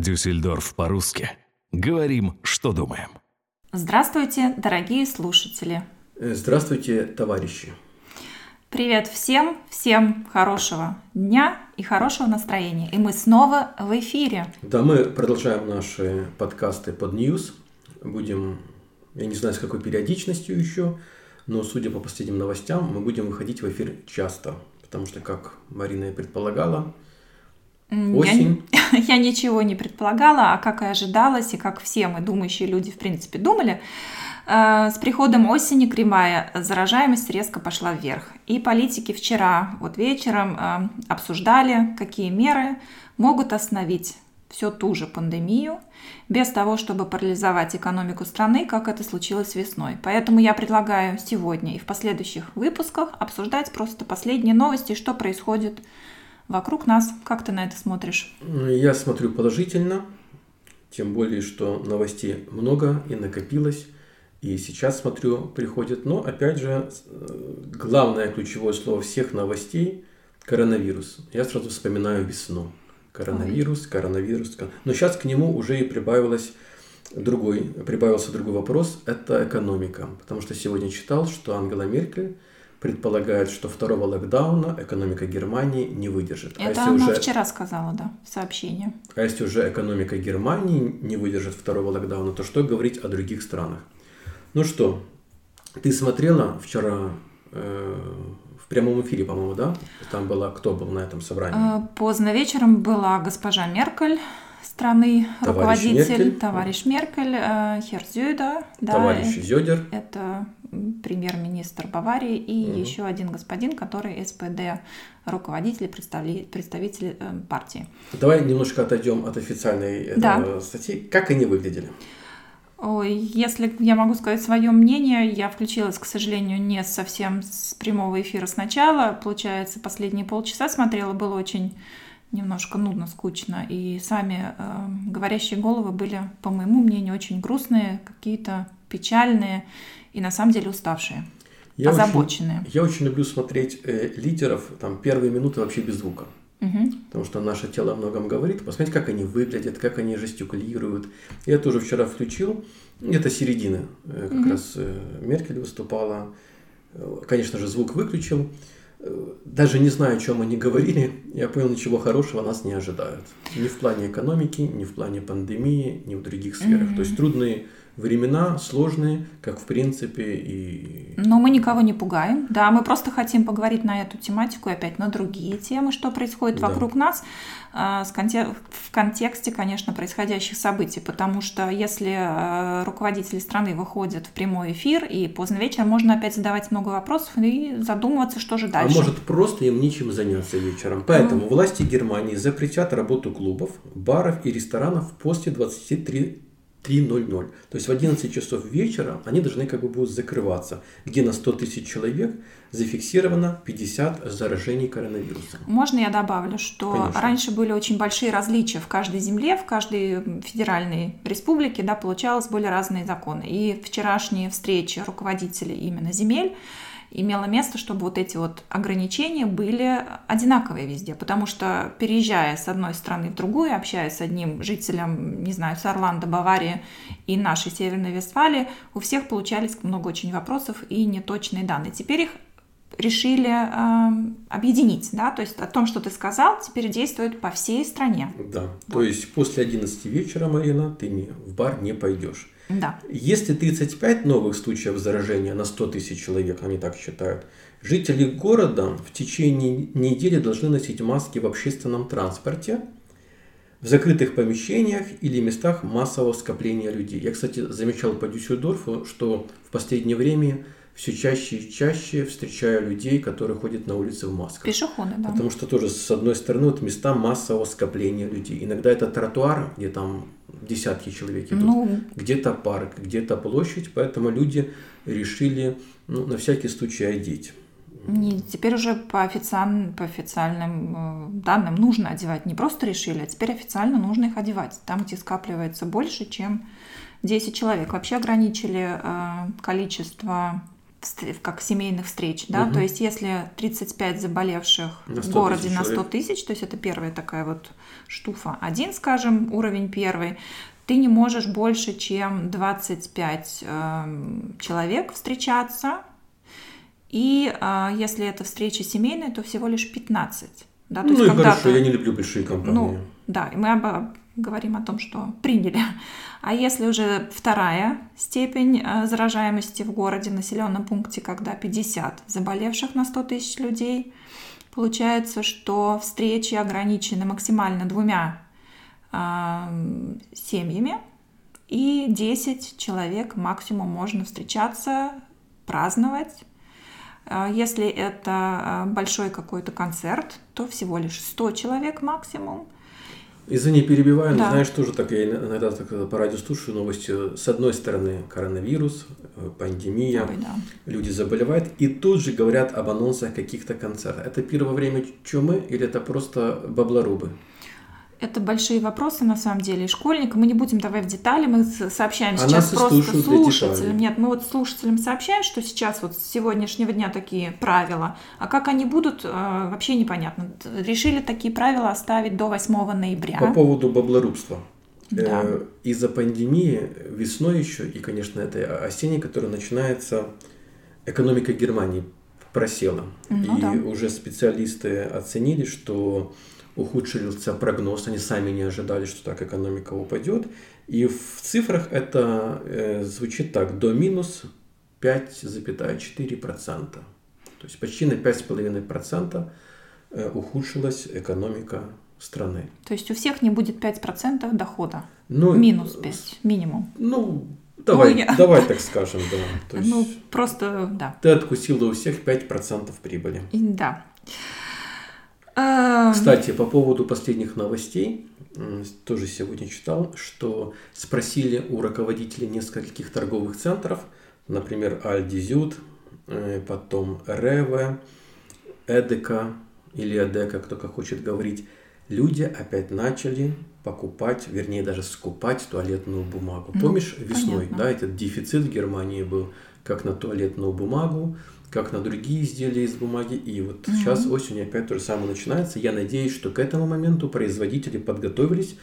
Дюссельдорф по-русски. Говорим, что думаем. Здравствуйте, дорогие слушатели. Э, Здравствуйте, товарищи. Привет всем, всем хорошего дня и хорошего настроения. И мы снова в эфире. Да, мы продолжаем наши подкасты под News. Будем, я не знаю, с какой периодичностью еще, но судя по последним новостям, мы будем выходить в эфир часто. Потому что, как Марина и предполагала, осень. Я, я ничего не предполагала, а как и ожидалось, и как все мы думающие люди, в принципе, думали, э, с приходом осени кривая заражаемость резко пошла вверх. И политики вчера, вот вечером, э, обсуждали, какие меры могут остановить всю ту же пандемию, без того, чтобы парализовать экономику страны, как это случилось весной. Поэтому я предлагаю сегодня и в последующих выпусках обсуждать просто последние новости, что происходит вокруг нас. Как ты на это смотришь? Я смотрю положительно, тем более, что новостей много и накопилось. И сейчас смотрю, приходит, но опять же, главное ключевое слово всех новостей – коронавирус. Я сразу вспоминаю весну. Коронавирус, Ой. коронавирус. Но сейчас к нему уже и прибавилось другой, прибавился другой вопрос – это экономика. Потому что сегодня читал, что Ангела Меркель предполагает, что второго локдауна экономика Германии не выдержит. Это а если она уже... вчера сказала, да, в сообщении. А если уже экономика Германии не выдержит второго локдауна, то что говорить о других странах? Ну что, ты смотрела вчера э, в прямом эфире, по-моему, да? Там была, кто был на этом собрании? Э, поздно вечером была госпожа Меркель, страны, товарищ руководитель, Меркель. товарищ Меркель, э, Херзюда. Да, товарищ Зёдер. Это премьер-министр Баварии и угу. еще один господин, который СПД руководитель, представитель э, партии. Давай немножко отойдем от официальной да. статьи. Как они выглядели? Ой, если я могу сказать свое мнение, я включилась, к сожалению, не совсем с прямого эфира сначала. Получается, последние полчаса смотрела, было очень немножко нудно, скучно. И сами э, говорящие головы были, по моему мнению, очень грустные, какие-то печальные и на самом деле уставшие, я озабоченные. Очень, я очень люблю смотреть э, лидеров, там первые минуты вообще без звука. Угу. Потому что наше тело о многом говорит. Посмотреть, как они выглядят, как они жестикулируют. Я тоже вчера включил. Это середина. Э, как угу. раз э, Меркель выступала. Конечно же, звук выключил. Даже не знаю, о чем они говорили, я понял, ничего хорошего нас не ожидают. Ни в плане экономики, ни в плане пандемии, ни в других сферах. Mm-hmm. То есть трудные времена сложные, как в принципе и... Но мы никого не пугаем, да, мы просто хотим поговорить на эту тематику и опять на другие темы, что происходит да. вокруг нас а, в контексте, конечно, происходящих событий, потому что если а, руководители страны выходят в прямой эфир, и поздно вечером можно опять задавать много вопросов и задумываться, что же а дальше. А может просто им нечем заняться вечером. Поэтому mm. власти Германии запретят работу клубов, баров и ресторанов после 23 3.00. То есть в 11 часов вечера они должны как бы будут закрываться, где на 100 тысяч человек зафиксировано 50 заражений коронавирусом. Можно я добавлю, что Конечно. раньше были очень большие различия в каждой земле, в каждой федеральной республике, да, получалось были разные законы. И вчерашние встречи руководителей именно земель имело место, чтобы вот эти вот ограничения были одинаковые везде, потому что переезжая с одной страны в другую, общаясь с одним жителем, не знаю, с Орландо, Баварии и нашей Северной Вестфалии, у всех получались много очень вопросов и неточные данные. Теперь их решили э, объединить, да, то есть о том, что ты сказал, теперь действует по всей стране. Да, вот. то есть после 11 вечера, Марина, ты не, в бар не пойдешь. Да. Если 35 новых случаев заражения на 100 тысяч человек, они так считают, жители города в течение недели должны носить маски в общественном транспорте, в закрытых помещениях или местах массового скопления людей. Я, кстати, замечал по Дюссельдорфу, что в последнее время все чаще и чаще встречаю людей, которые ходят на улице в масках. Пешеходы, да. Потому что тоже, с одной стороны, вот места массового скопления людей. Иногда это тротуар, где там десятки человек идут, ну... где-то парк, где-то площадь, поэтому люди решили ну, на всякий случай одеть. Не, теперь уже по, официальным, по официальным э, данным нужно одевать. Не просто решили, а теперь официально нужно их одевать. Там, где скапливается больше, чем 10 человек. Вообще ограничили э, количество как семейных встреч, да, угу. то есть если 35 заболевших в городе на 100 тысяч, то есть это первая такая вот штуфа, один, скажем, уровень первый, ты не можешь больше, чем 25 э, человек встречаться, и э, если это встреча семейная, то всего лишь 15. Да, то ну есть, и хорошо, я не люблю большие компании. Ну, да, и мы об, говорим о том, что приняли. А если уже вторая степень э, заражаемости в городе, населенном пункте, когда 50 заболевших на 100 тысяч людей, получается, что встречи ограничены максимально двумя э, семьями, и 10 человек максимум можно встречаться, праздновать. Э, если это э, большой какой-то концерт, то всего лишь 100 человек максимум. Извини, перебиваю, да. но знаешь, тоже так я иногда так по радио слушаю новости. С одной стороны, коронавирус, э, пандемия, Ой, да. люди заболевают, и тут же говорят об анонсах каких-то концертов. Это первое время чумы или это просто баблорубы? Это большие вопросы на самом деле. И школьникам мы не будем давать в детали, мы сообщаем а сейчас просто слушателям. Нет, мы вот слушателям сообщаем, что сейчас вот с сегодняшнего дня такие правила. А как они будут, э, вообще непонятно. Решили такие правила оставить до 8 ноября. По поводу баблорубства. Да. Э, из-за пандемии весной еще, и, конечно, это осенний, который начинается, экономика Германии просела. Ну, и да. уже специалисты оценили, что ухудшился прогноз, они сами не ожидали, что так экономика упадет. И в цифрах это э, звучит так, до минус 5,4%. То есть почти на 5,5% э, ухудшилась экономика страны. То есть у всех не будет 5% дохода? Ну, минус 5 минимум? Ну, Давай, ну, я... давай так скажем, да. То есть ну, просто, да. Ты откусила у всех 5% прибыли. Да. Кстати, по поводу последних новостей, тоже сегодня читал, что спросили у руководителей нескольких торговых центров, например, Альдизют, э, потом Реве, Эдека или Эдека, кто как хочет говорить, люди опять начали покупать, вернее даже скупать туалетную бумагу. Ну, Помнишь весной, понятно. да, этот дефицит в Германии был как на туалетную бумагу, как на другие изделия из бумаги. И вот угу. сейчас осенью опять то же самое начинается. Я надеюсь, что к этому моменту производители подготовились,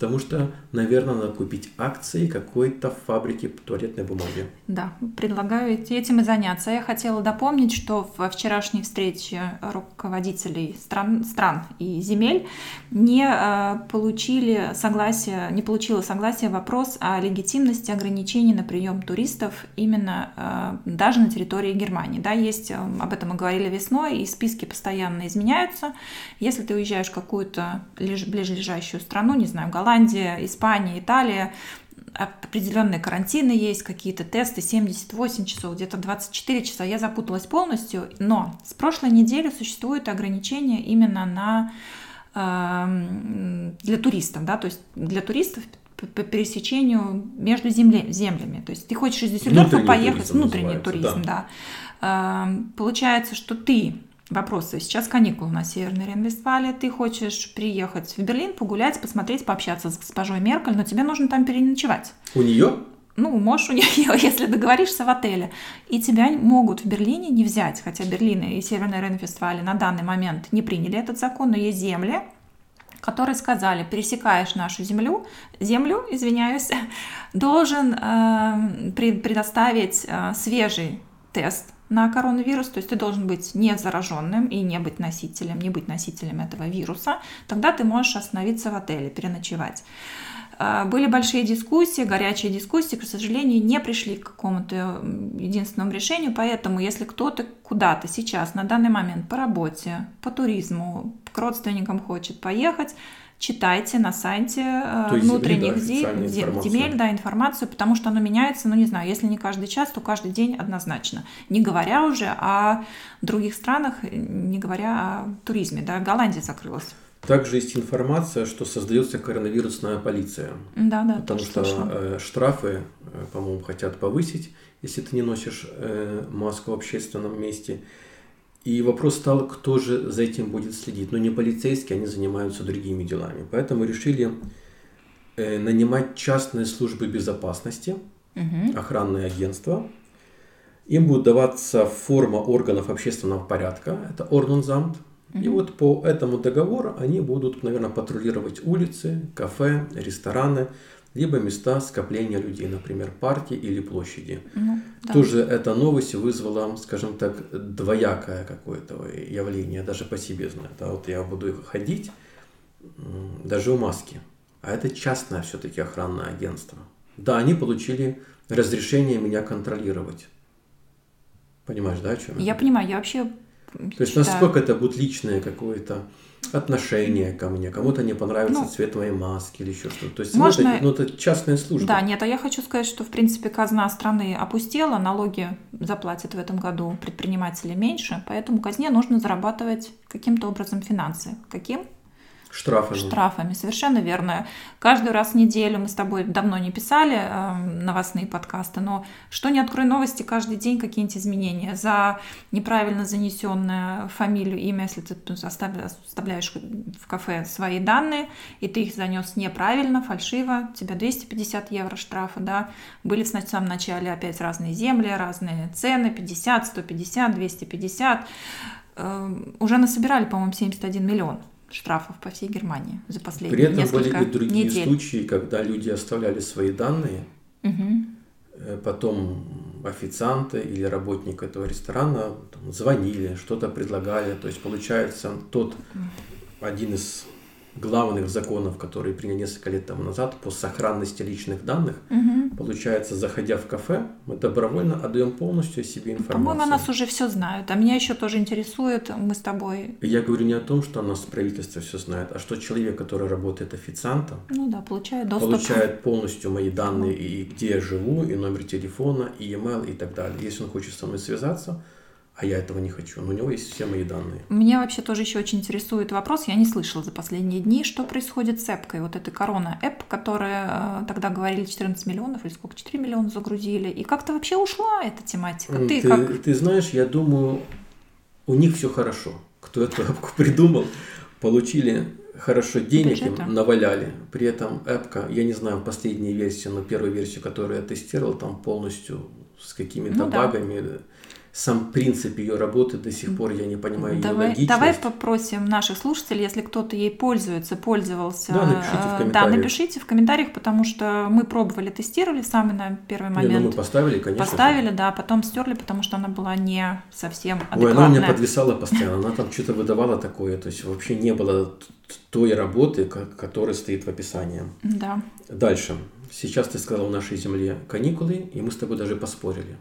потому что, наверное, надо купить акции какой-то фабрики туалетной бумаги. Да, предлагаю этим и заняться. Я хотела допомнить, что в вчерашней встрече руководителей стран, стран и земель не э, получили согласие, не получила согласия вопрос о легитимности ограничений на прием туристов именно э, даже на территории Германии. Да, есть, э, об этом мы говорили весной, и списки постоянно изменяются. Если ты уезжаешь в какую-то ближайшую страну, не знаю, Голландия, Испания, Италия, определенные карантины есть, какие-то тесты, 78 часов, где-то 24 часа. Я запуталась полностью, но с прошлой недели существуют ограничения именно на э, для туристов, да, то есть для туристов по пересечению между земле, землями. То есть ты хочешь из Дюссельдорфа поехать, внутренний туризм, да. да. Э, получается, что ты вопросы. Сейчас каникулы на Северной Рейн-Вестфалии. Ты хочешь приехать в Берлин, погулять, посмотреть, пообщаться с госпожой Меркель, но тебе нужно там переночевать. У нее? Ну, можешь у нее, если договоришься в отеле. И тебя могут в Берлине не взять, хотя Берлин и Северная Рейн-Вестфалия на данный момент не приняли этот закон, но есть земли, которые сказали, пересекаешь нашу землю, землю, извиняюсь, должен э, предоставить э, свежий тест на коронавирус, то есть ты должен быть не зараженным и не быть носителем, не быть носителем этого вируса, тогда ты можешь остановиться в отеле, переночевать. А, были большие дискуссии, горячие дискуссии, к сожалению, не пришли к какому-то единственному решению, поэтому если кто-то куда-то сейчас, на данный момент по работе, по туризму, к родственникам хочет поехать, читайте на сайте э, То внутренних земель, да, земель, да, информацию, потому что оно меняется, ну не знаю, если не каждый час, то каждый день однозначно. Не говоря уже о других странах, не говоря о туризме, да, Голландия закрылась. Также есть информация, что создается коронавирусная полиция. Да, да. Потому что э, штрафы, э, по-моему, хотят повысить, если ты не носишь э, маску в общественном месте. И вопрос стал, кто же за этим будет следить. Но не полицейские, они занимаются другими делами. Поэтому решили нанимать частные службы безопасности, угу. охранные агентства, им будет даваться форма органов общественного порядка, это Ордунзамт. И вот по этому договору они будут, наверное, патрулировать улицы, кафе, рестораны, либо места скопления людей, например, парки или площади. Ну, да. Тоже эта новость вызвала, скажем так, двоякое какое-то явление, даже по себе знаю. Да, вот я буду ходить, даже у маски. А это частное все-таки охранное агентство. Да, они получили разрешение меня контролировать. Понимаешь, да, о чем я? Я понимаю, я вообще То есть, насколько это будет личное какое-то отношение ко мне, кому-то не понравится ну, цвет моей маски или еще что-то. То есть можно... ну, это, ну, это частная служба. Да, нет, а я хочу сказать, что в принципе казна страны опустела, налоги заплатят в этом году предприниматели меньше, поэтому казне нужно зарабатывать каким-то образом финансы. Каким? Штрафами. Штрафами, совершенно верно. Каждый раз в неделю мы с тобой давно не писали э, новостные подкасты, но что не открой новости, каждый день какие-нибудь изменения. За неправильно занесенную фамилию, имя, если ты оставляешь в кафе свои данные, и ты их занес неправильно, фальшиво, тебя 250 евро штрафа, да. Были в самом начале опять разные земли, разные цены, 50, 150, 250. Э, уже насобирали, по-моему, 71 миллион штрафов по всей Германии за последние При этом несколько были и другие недель. случаи, когда люди оставляли свои данные, угу. потом официанты или работник этого ресторана там, звонили, что-то предлагали. То есть получается тот один из главных законов, которые приняли несколько лет тому назад по сохранности личных данных, угу. получается, заходя в кафе, мы добровольно отдаем полностью себе информацию. По-моему, нас уже все знают. А меня еще тоже интересует, мы с тобой... Я говорю не о том, что нас правительство все знает, а что человек, который работает официантом, ну да, получает доступ. Получает полностью мои данные, и где я живу, и номер телефона, и email, и так далее. Если он хочет со мной связаться, а я этого не хочу. Но у него есть все мои данные. Меня вообще тоже еще очень интересует вопрос, я не слышала за последние дни, что происходит с эпкой, вот этой корона эп, которая э, тогда говорили 14 миллионов или сколько, 4 миллиона загрузили, и как-то вообще ушла эта тематика. Ты, ты, как... ты знаешь, я думаю, у них все хорошо. Кто эту эпку придумал, получили хорошо денег Бюджета. им наваляли. При этом эпка, я не знаю последнюю версию, но первую версию, которую я тестировал, там полностью с какими-то ну, багами. Да сам принцип ее работы до сих пор я не понимаю давай, ее логичность. Давай попросим наших слушателей, если кто-то ей пользуется, пользовался, да, напишите в комментариях. Да, напишите в комментариях, потому что мы пробовали, тестировали самый на первый момент. Не, ну мы поставили, конечно. Поставили, да, потом стерли, потому что она была не совсем адекватная. Ой, она у меня подвисала постоянно, она там что-то выдавала такое, то есть вообще не было той работы, которая стоит в описании. Да. Дальше. Сейчас ты сказал в нашей земле каникулы, и мы с тобой даже поспорили.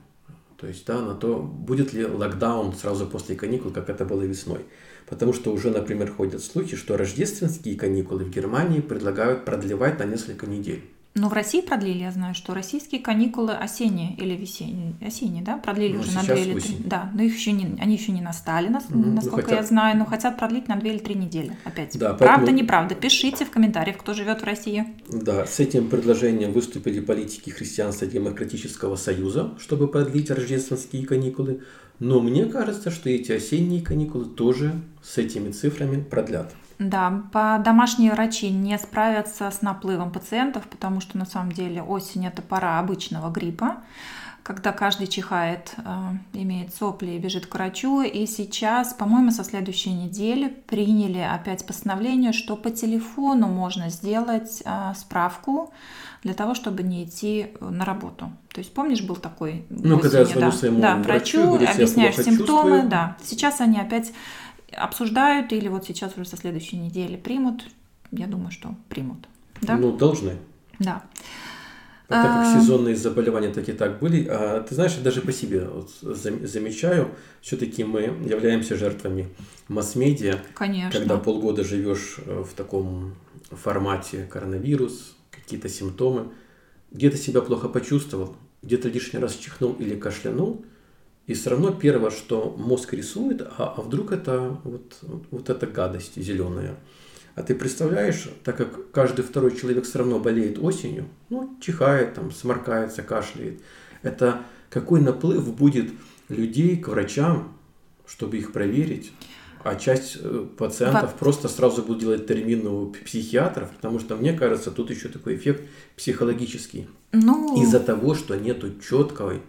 То есть, да, на то, будет ли локдаун сразу после каникул, как это было весной. Потому что уже, например, ходят слухи, что рождественские каникулы в Германии предлагают продлевать на несколько недель. Но в России продлили, я знаю, что российские каникулы осенние или весенние, осенние, да, продлили ну, уже на две или три. Да, но их еще не, они еще не настали, нас, угу, насколько ну, хотят... я знаю, но хотят продлить на две или три недели. Опять. Да, Правда, поэтому... неправда? Пишите в комментариях, кто живет в России. Да, с этим предложением выступили политики Христианско-демократического союза, чтобы продлить рождественские каникулы. Но мне кажется, что эти осенние каникулы тоже с этими цифрами продлят. Да, по домашние врачи не справятся с наплывом пациентов, потому что на самом деле осень это пора обычного гриппа, когда каждый чихает, э, имеет сопли и бежит к врачу. И сейчас, по-моему, со следующей недели приняли опять постановление, что по телефону можно сделать э, справку для того, чтобы не идти на работу. То есть, помнишь, был такой ну, осенью, когда да, да, врачу, врачу говорит, объясняешь симптомы, чувствую. да. Сейчас они опять обсуждают или вот сейчас уже со следующей недели примут? Я думаю, что примут. Да? Ну, должны. Да. А так как а, сезонные заболевания так и так были, а ты знаешь, даже по себе вот замечаю, все-таки мы являемся жертвами масс-медиа. Конечно. Когда полгода живешь э, в таком формате коронавирус, какие-то симптомы, где-то себя плохо почувствовал, где-то лишний раз чихнул или кашлянул – и все равно первое, что мозг рисует, а, а вдруг это вот, вот эта гадость зеленая. А ты представляешь, так как каждый второй человек все равно болеет осенью, ну, чихает, там, сморкается, кашляет, это какой наплыв будет людей к врачам, чтобы их проверить, а часть э, пациентов Во... просто сразу будут делать термин у психиатров, потому что, мне кажется, тут еще такой эффект психологический. Ну... Из-за того, что нету четкой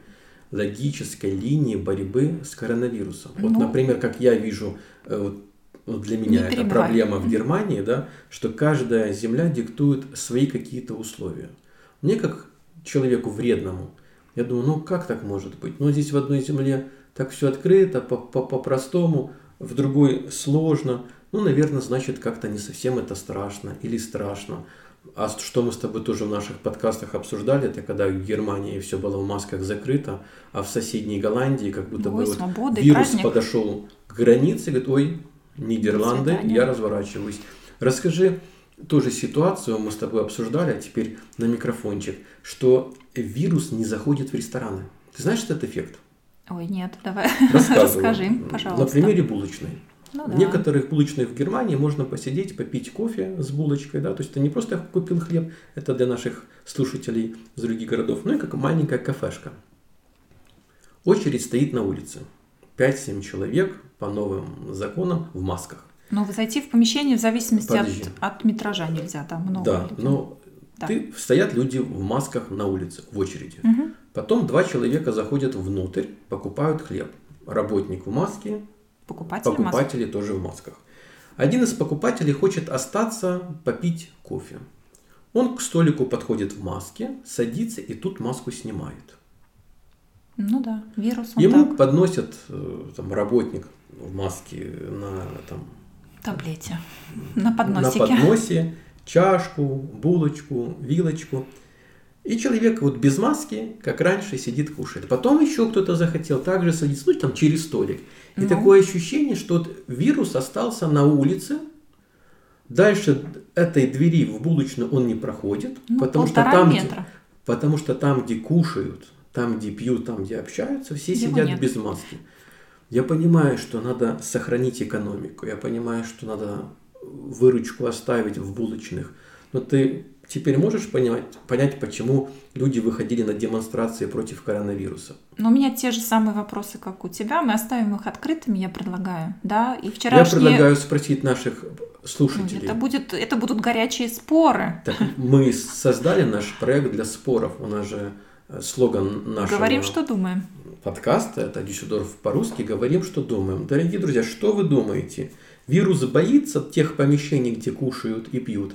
логической линии борьбы с коронавирусом. Вот, ну, например, как я вижу, э, вот, вот для меня это проблема в Германии, да, что каждая земля диктует свои какие-то условия. Мне как человеку вредному, я думаю, ну как так может быть? Ну здесь в одной земле так все открыто, по-простому, в другой сложно. Ну, наверное, значит, как-то не совсем это страшно или страшно. А что мы с тобой тоже в наших подкастах обсуждали, это когда в Германии все было в масках закрыто, а в соседней Голландии как будто ой, бы вот вирус праздник. подошел к границе, говорит, ой, Нидерланды, я разворачиваюсь. Расскажи тоже ситуацию, мы с тобой обсуждали, а теперь на микрофончик, что вирус не заходит в рестораны. Ты знаешь этот эффект? Ой, нет, давай расскажи, пожалуйста. На примере булочной. Ну, да. В некоторых булочных в Германии можно посидеть, попить кофе с булочкой, да, то есть это не просто купил хлеб, это для наших слушателей из других городов, ну и как маленькая кафешка. Очередь стоит на улице. 5-7 человек по новым законам в масках. Но зайти в помещение в зависимости от, от метража нельзя, там много Да, людей. но да. ты, стоят люди в масках на улице, в очереди. Угу. Потом два человека заходят внутрь, покупают хлеб. Работник в маске, покупатели, покупатели в тоже в масках. Один из покупателей хочет остаться попить кофе. Он к столику подходит в маске, садится и тут маску снимает. Ну да, вирус. Ему так. подносят э, там, работник в маске на там, таблете, на подносике. На подносе чашку, булочку, вилочку. И человек вот без маски, как раньше, сидит, кушает. Потом еще кто-то захотел также садиться, ну, там, через столик. И ну. такое ощущение, что вот вирус остался на улице, дальше этой двери в булочную он не проходит, ну, потому, что там, метра. Где, потому что там, где кушают, там, где пьют, там, где общаются, все Его сидят нет. без маски. Я понимаю, что надо сохранить экономику, я понимаю, что надо выручку оставить в булочных, но ты теперь можешь понимать, понять, почему люди выходили на демонстрации против коронавируса? Но у меня те же самые вопросы, как у тебя. Мы оставим их открытыми, я предлагаю. Да? И вчерашние... Я предлагаю спросить наших слушателей. Это, будет, это будут горячие споры. Так, мы создали наш проект для споров. У нас же э, слоган нашего... Говорим, что думаем подкаста, это Дюссельдорф по-русски, говорим, что думаем. Дорогие друзья, что вы думаете? Вирус боится тех помещений, где кушают и пьют?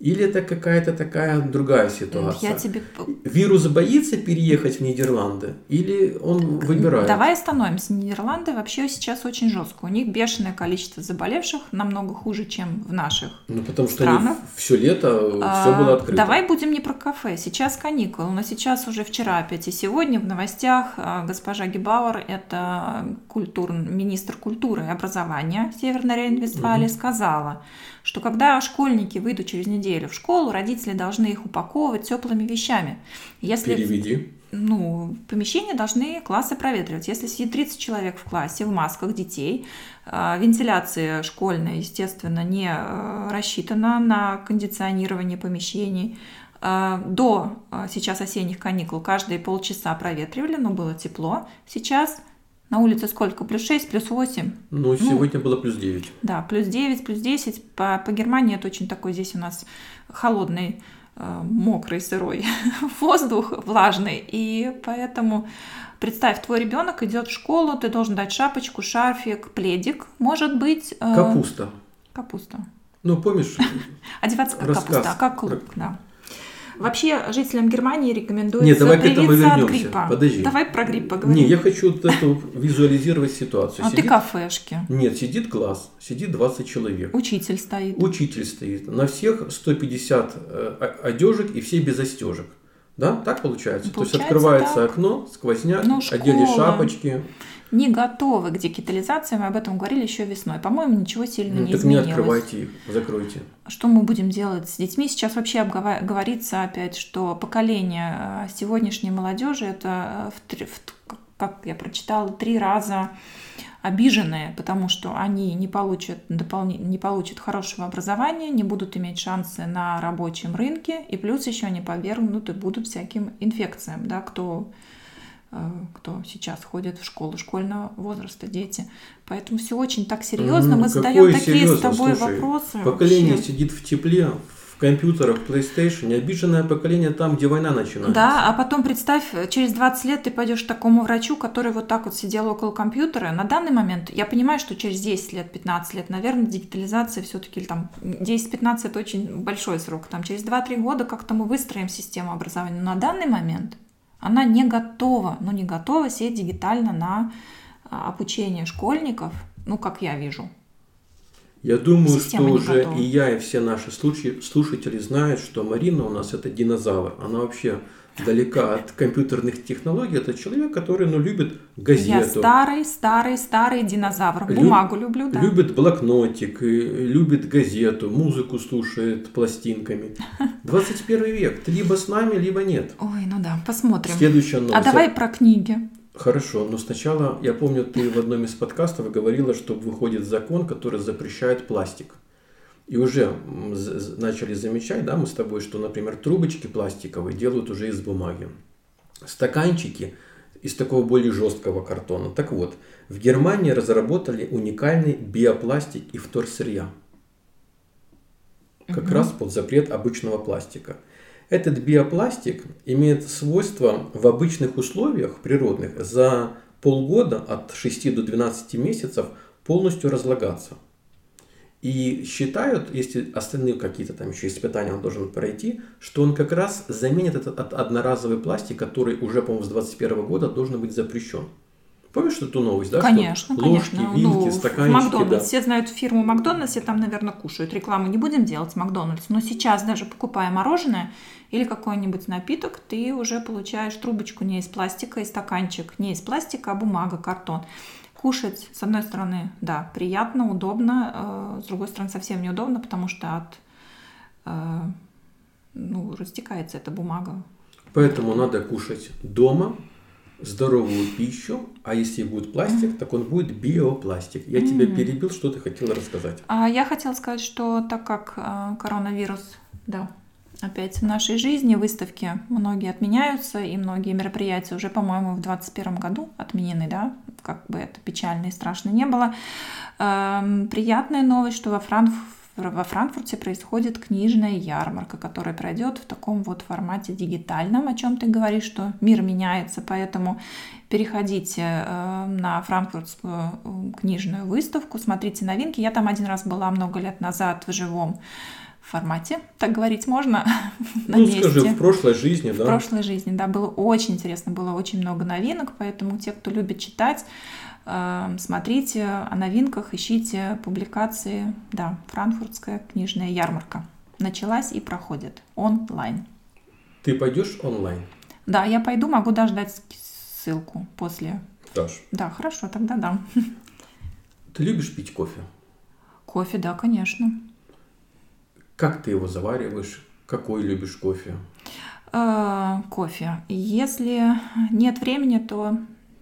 Или это какая-то такая другая ситуация? Я тебе... Вирус боится переехать в Нидерланды? Или он выбирает? Давай остановимся. Нидерланды вообще сейчас очень жестко. У них бешеное количество заболевших, намного хуже, чем в наших Ну, потому что странах. они все лето, а, все было открыто. Давай будем не про кафе. Сейчас каникулы. Но сейчас уже вчера опять и сегодня в новостях а, госпожа Гебауэр, это культур... министр культуры и образования Северной Рейн-Вестфалии, угу. сказала, что когда школьники выйдут через неделю в школу, родители должны их упаковывать теплыми вещами. Если Переведи. Ну, помещения должны классы проветривать. Если сидит 30 человек в классе в масках детей, а, вентиляция школьная, естественно, не э, рассчитана на кондиционирование помещений. А, до сейчас осенних каникул каждые полчаса проветривали, но было тепло. Сейчас на улице сколько? Плюс 6, плюс 8? Ну, сегодня ну, было плюс 9. Да, плюс 9, плюс 10. По, по Германии это очень такой здесь у нас холодный, э, мокрый, сырой воздух, влажный. И поэтому представь, твой ребенок идет в школу, ты должен дать шапочку, шарфик, пледик, может быть... Э, капуста. Капуста. Ну, помнишь? Одеваться как капуста, как клуб, да. Вообще жителям Германии рекомендуется Нет, давай к этому вернемся. от гриппа. Подожди. Давай про грипп поговорим. Не, я хочу вот эту визуализировать ситуацию. А сидит... ты кафешки. Нет, сидит класс, сидит 20 человек. Учитель стоит. Учитель стоит. На всех 150 э, одежек и все без застежек. Да, так получается? получается То есть открывается так. окно, сквозняк, ну, одели шапочки не готовы к дигитализации, мы об этом говорили еще весной. По-моему, ничего сильно ну, не так изменилось. не открывайте их, закройте. Что мы будем делать с детьми? Сейчас вообще говорится опять, что поколение э, сегодняшней молодежи это, э, в, в, как я прочитала, три раза обиженные, потому что они не получат, дополни... не получат хорошего образования, не будут иметь шансы на рабочем рынке, и плюс еще они повергнуты будут всяким инфекциям, да, кто Э, кто сейчас ходит в школу школьного возраста, дети. Поэтому все очень так серьезно. Мы Какое задаем такие серьезно? с тобой Слушай, вопросы. Поколение вообще. сидит в тепле, в компьютерах, PlayStation, обиженное поколение там, где война начинается. Да, а потом представь, через 20 лет ты пойдешь к такому врачу, который вот так вот сидел около компьютера. На данный момент, я понимаю, что через 10 лет, 15 лет, наверное, дигитализация все-таки там 10-15 это очень большой срок. Там через 2-3 года как-то мы выстроим систему образования. Но на данный момент она не готова, ну не готова сесть дигитально на а, обучение школьников, ну как я вижу. Я думаю, Система что уже готова. и я, и все наши слушатели знают, что Марина у нас это динозавр. Она вообще далека от компьютерных технологий. Это человек, который ну, любит газету. Я старый, старый, старый динозавр. Бумагу Люб, люблю, да. Любит блокнотик, любит газету, музыку слушает пластинками. 21 век. Ты либо с нами, либо нет. Ой, ну да, посмотрим. Следующая новость. А давай про книги. Хорошо, но сначала, я помню, ты в одном из подкастов говорила, что выходит закон, который запрещает пластик. И уже начали замечать, да, мы с тобой, что, например, трубочки пластиковые делают уже из бумаги. Стаканчики из такого более жесткого картона. Так вот, в Германии разработали уникальный биопластик и вторсырья. Как угу. раз под запрет обычного пластика. Этот биопластик имеет свойство в обычных условиях природных за полгода от 6 до 12 месяцев полностью разлагаться. И считают, если остальные какие-то там еще испытания он должен пройти, что он как раз заменит этот одноразовый пластик, который уже, по-моему, с 2021 года должен быть запрещен. Помнишь эту новость, да? Конечно, что ложки, конечно. вилки, ну, стаканчики. Макдональдс. Да. Все знают фирму Макдональдс, и там, наверное, кушают. Рекламу не будем делать Макдональдс. Но сейчас, даже покупая мороженое или какой-нибудь напиток, ты уже получаешь трубочку не из пластика и стаканчик не из пластика, а бумага, картон. Кушать, с одной стороны, да, приятно, удобно, э, с другой стороны, совсем неудобно, потому что от э, ну, растекается эта бумага. Поэтому надо кушать дома, здоровую пищу, а если будет пластик, так он будет биопластик. Я тебя перебил, что ты хотела рассказать? А я хотела сказать, что так как э, коронавирус, да, опять в нашей жизни выставки многие отменяются, и многие мероприятия уже, по-моему, в 2021 году отменены, да, как бы это печально и страшно не было. Эм, приятная новость, что во Франкфурте во Франкфурте происходит книжная ярмарка, которая пройдет в таком вот формате дигитальном, о чем ты говоришь, что мир меняется, поэтому переходите э, на франкфуртскую э, книжную выставку, смотрите новинки. Я там один раз была много лет назад в живом формате, так говорить можно, на ну, месте. скажи, в прошлой жизни, да? В прошлой жизни, да, было очень интересно, было очень много новинок, поэтому те, кто любит читать, смотрите о новинках, ищите публикации. Да, франкфуртская книжная ярмарка началась и проходит онлайн. Ты пойдешь онлайн? Да, я пойду, могу даже дать ссылку после. Дашь? Да, хорошо, тогда да. Ты любишь пить кофе? Кофе, да, конечно. Как ты его завариваешь? Какой любишь кофе? Э, кофе. Если нет времени, то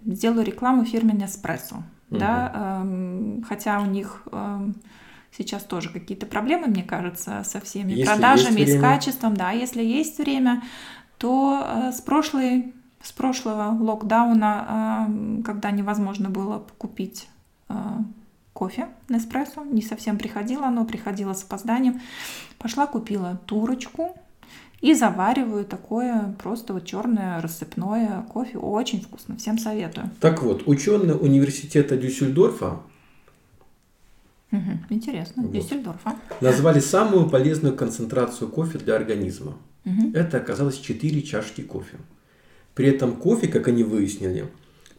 сделаю рекламу фирме Nespresso. Угу. Да, э, хотя у них э, сейчас тоже какие-то проблемы, мне кажется, со всеми если продажами и с качеством. Да, если есть время, то э, с прошлой с прошлого локдауна, э, когда невозможно было купить э, кофе Неспрессо, не совсем приходило, но приходило с опозданием, пошла купила турочку, и завариваю такое просто вот черное рассыпное кофе. Очень вкусно, всем советую. Так вот, ученые университета Дюссельдорфа Угу, интересно, вот. Дюссельдорфа. Назвали самую полезную концентрацию кофе для организма. Угу. Это оказалось 4 чашки кофе. При этом кофе, как они выяснили,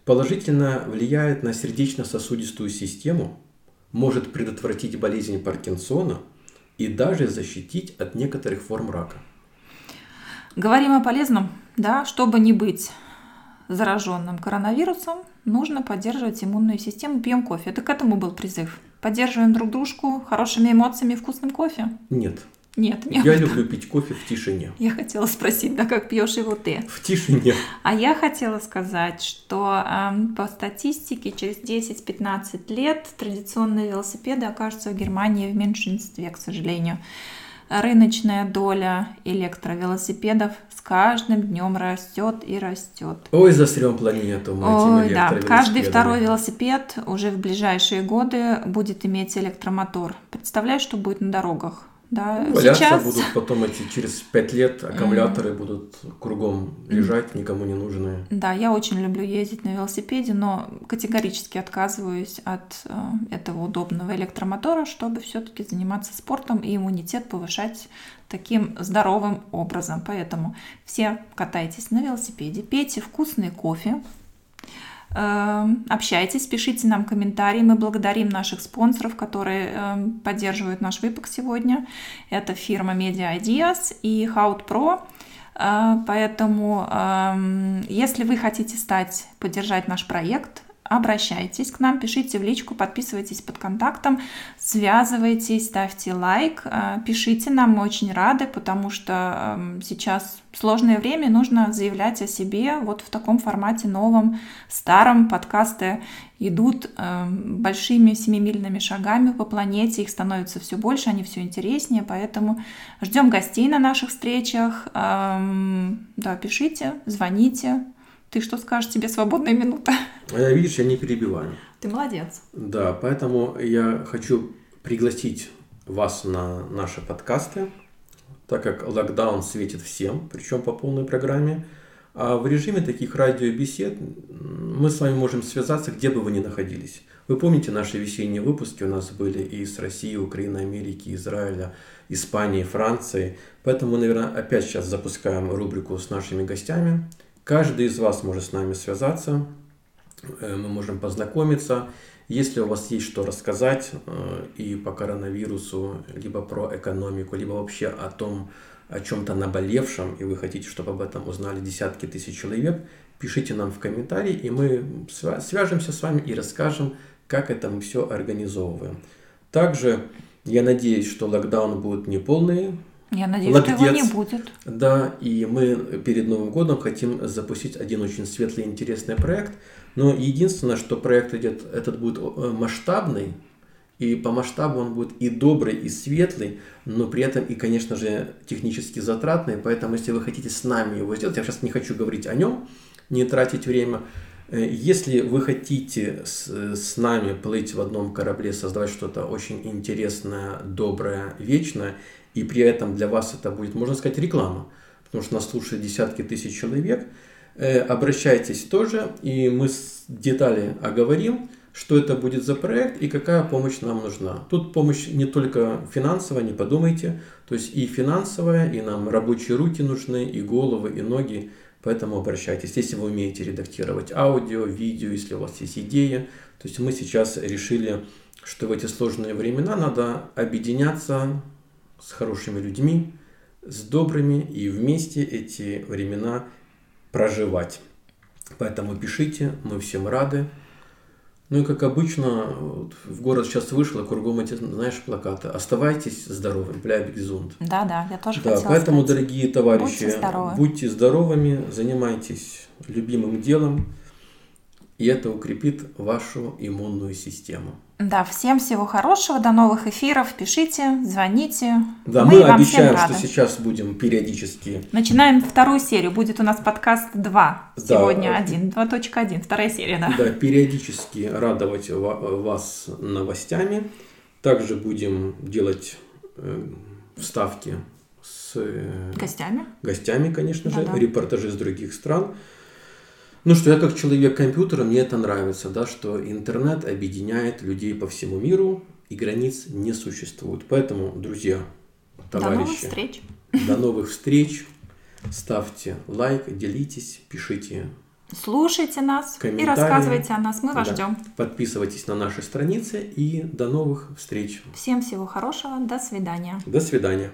положительно влияет на сердечно-сосудистую систему, может предотвратить болезнь Паркинсона и даже защитить от некоторых форм рака. Говорим о полезном, да, чтобы не быть зараженным коронавирусом, нужно поддерживать иммунную систему, пьем кофе. Это к этому был призыв. Поддерживаем друг дружку хорошими эмоциями вкусным кофе? Нет. Нет, нет. Я люблю пить кофе в тишине. Я хотела спросить, да, как пьешь его ты? В тишине. А я хотела сказать, что э, по статистике через 10-15 лет традиционные велосипеды окажутся в Германии в меньшинстве, к сожалению рыночная доля электровелосипедов с каждым днем растет и растет. Ой, засрем планету мы Ой, этими да. Каждый второй велосипед уже в ближайшие годы будет иметь электромотор. Представляешь, что будет на дорогах? Да. Валяться Сейчас... будут потом эти через пять лет аккумуляторы mm. будут кругом лежать, никому не нужные. Да, я очень люблю ездить на велосипеде, но категорически отказываюсь от э, этого удобного электромотора, чтобы все-таки заниматься спортом и иммунитет повышать таким здоровым образом. Поэтому все катайтесь на велосипеде, пейте вкусный кофе, общайтесь, пишите нам комментарии. Мы благодарим наших спонсоров, которые эм, поддерживают наш выпуск сегодня. Это фирма Media Ideas и Haut Pro. Э, поэтому, эм, если вы хотите стать, поддержать наш проект, обращайтесь к нам, пишите в личку, подписывайтесь под контактом, связывайтесь, ставьте лайк, э, пишите нам, мы очень рады, потому что эм, сейчас сложное время, нужно заявлять о себе вот в таком формате новом, старом. Подкасты идут эм, большими семимильными шагами по планете, их становится все больше, они все интереснее, поэтому ждем гостей на наших встречах. Эм, да, пишите, звоните, ты что скажешь, тебе свободная минута? Я, видишь, я не перебиваю. Ты молодец. Да, поэтому я хочу пригласить вас на наши подкасты, так как локдаун светит всем, причем по полной программе. А в режиме таких радиобесед мы с вами можем связаться, где бы вы ни находились. Вы помните наши весенние выпуски у нас были и с России, Украины, Америки, Израиля, Испании, Франции. Поэтому мы, наверное, опять сейчас запускаем рубрику с нашими гостями. Каждый из вас может с нами связаться, э, мы можем познакомиться. Если у вас есть что рассказать э, и по коронавирусу, либо про экономику, либо вообще о том, о чем-то наболевшем, и вы хотите, чтобы об этом узнали десятки тысяч человек, пишите нам в комментарии, и мы свяжемся с вами и расскажем, как это мы все организовываем. Также я надеюсь, что локдаун будет не полный, я надеюсь, Лагдец. что его не будет. Да, и мы перед Новым годом хотим запустить один очень светлый и интересный проект. Но единственное, что проект идет, этот будет э, масштабный, и по масштабу он будет и добрый, и светлый, но при этом и, конечно же, технически затратный. Поэтому, если вы хотите с нами его сделать, я сейчас не хочу говорить о нем, не тратить время. Э, если вы хотите с, с нами плыть в одном корабле, создавать что-то очень интересное, доброе, вечное, и при этом для вас это будет, можно сказать, реклама, потому что нас слушают десятки тысяч человек. Э, обращайтесь тоже, и мы детали оговорим, что это будет за проект и какая помощь нам нужна. Тут помощь не только финансовая, не подумайте, то есть и финансовая, и нам рабочие руки нужны, и головы, и ноги, поэтому обращайтесь. Если вы умеете редактировать аудио, видео, если у вас есть идея, то есть мы сейчас решили, что в эти сложные времена надо объединяться, с хорошими людьми, с добрыми и вместе эти времена проживать. Поэтому пишите, мы всем рады. Ну и как обычно, вот в город сейчас вышло, кругом эти, знаешь, плакаты. Оставайтесь здоровыми, bleibt gesund. Да, да, я тоже да, хотела Поэтому, сказать. дорогие товарищи, будьте, здоровы. будьте здоровыми, занимайтесь любимым делом, и это укрепит вашу иммунную систему. Да, всем всего хорошего, до новых эфиров, пишите, звоните. Да, мы, мы обещаем, что сейчас будем периодически... Начинаем вторую серию, будет у нас подкаст 2, да. сегодня 1, 2.1, вторая серия, да. Да, периодически радовать вас новостями, также будем делать э, вставки с... Э, гостями. Гостями, конечно же, да. репортажи из других стран. Ну что, я как человек компьютера, мне это нравится, да, что интернет объединяет людей по всему миру, и границ не существует. Поэтому, друзья, товарищи, до новых встреч. До новых встреч. Ставьте лайк, делитесь, пишите. Слушайте нас и рассказывайте о нас. Мы вас да. ждем. Подписывайтесь на наши страницы и до новых встреч. Всем всего хорошего. До свидания. До свидания.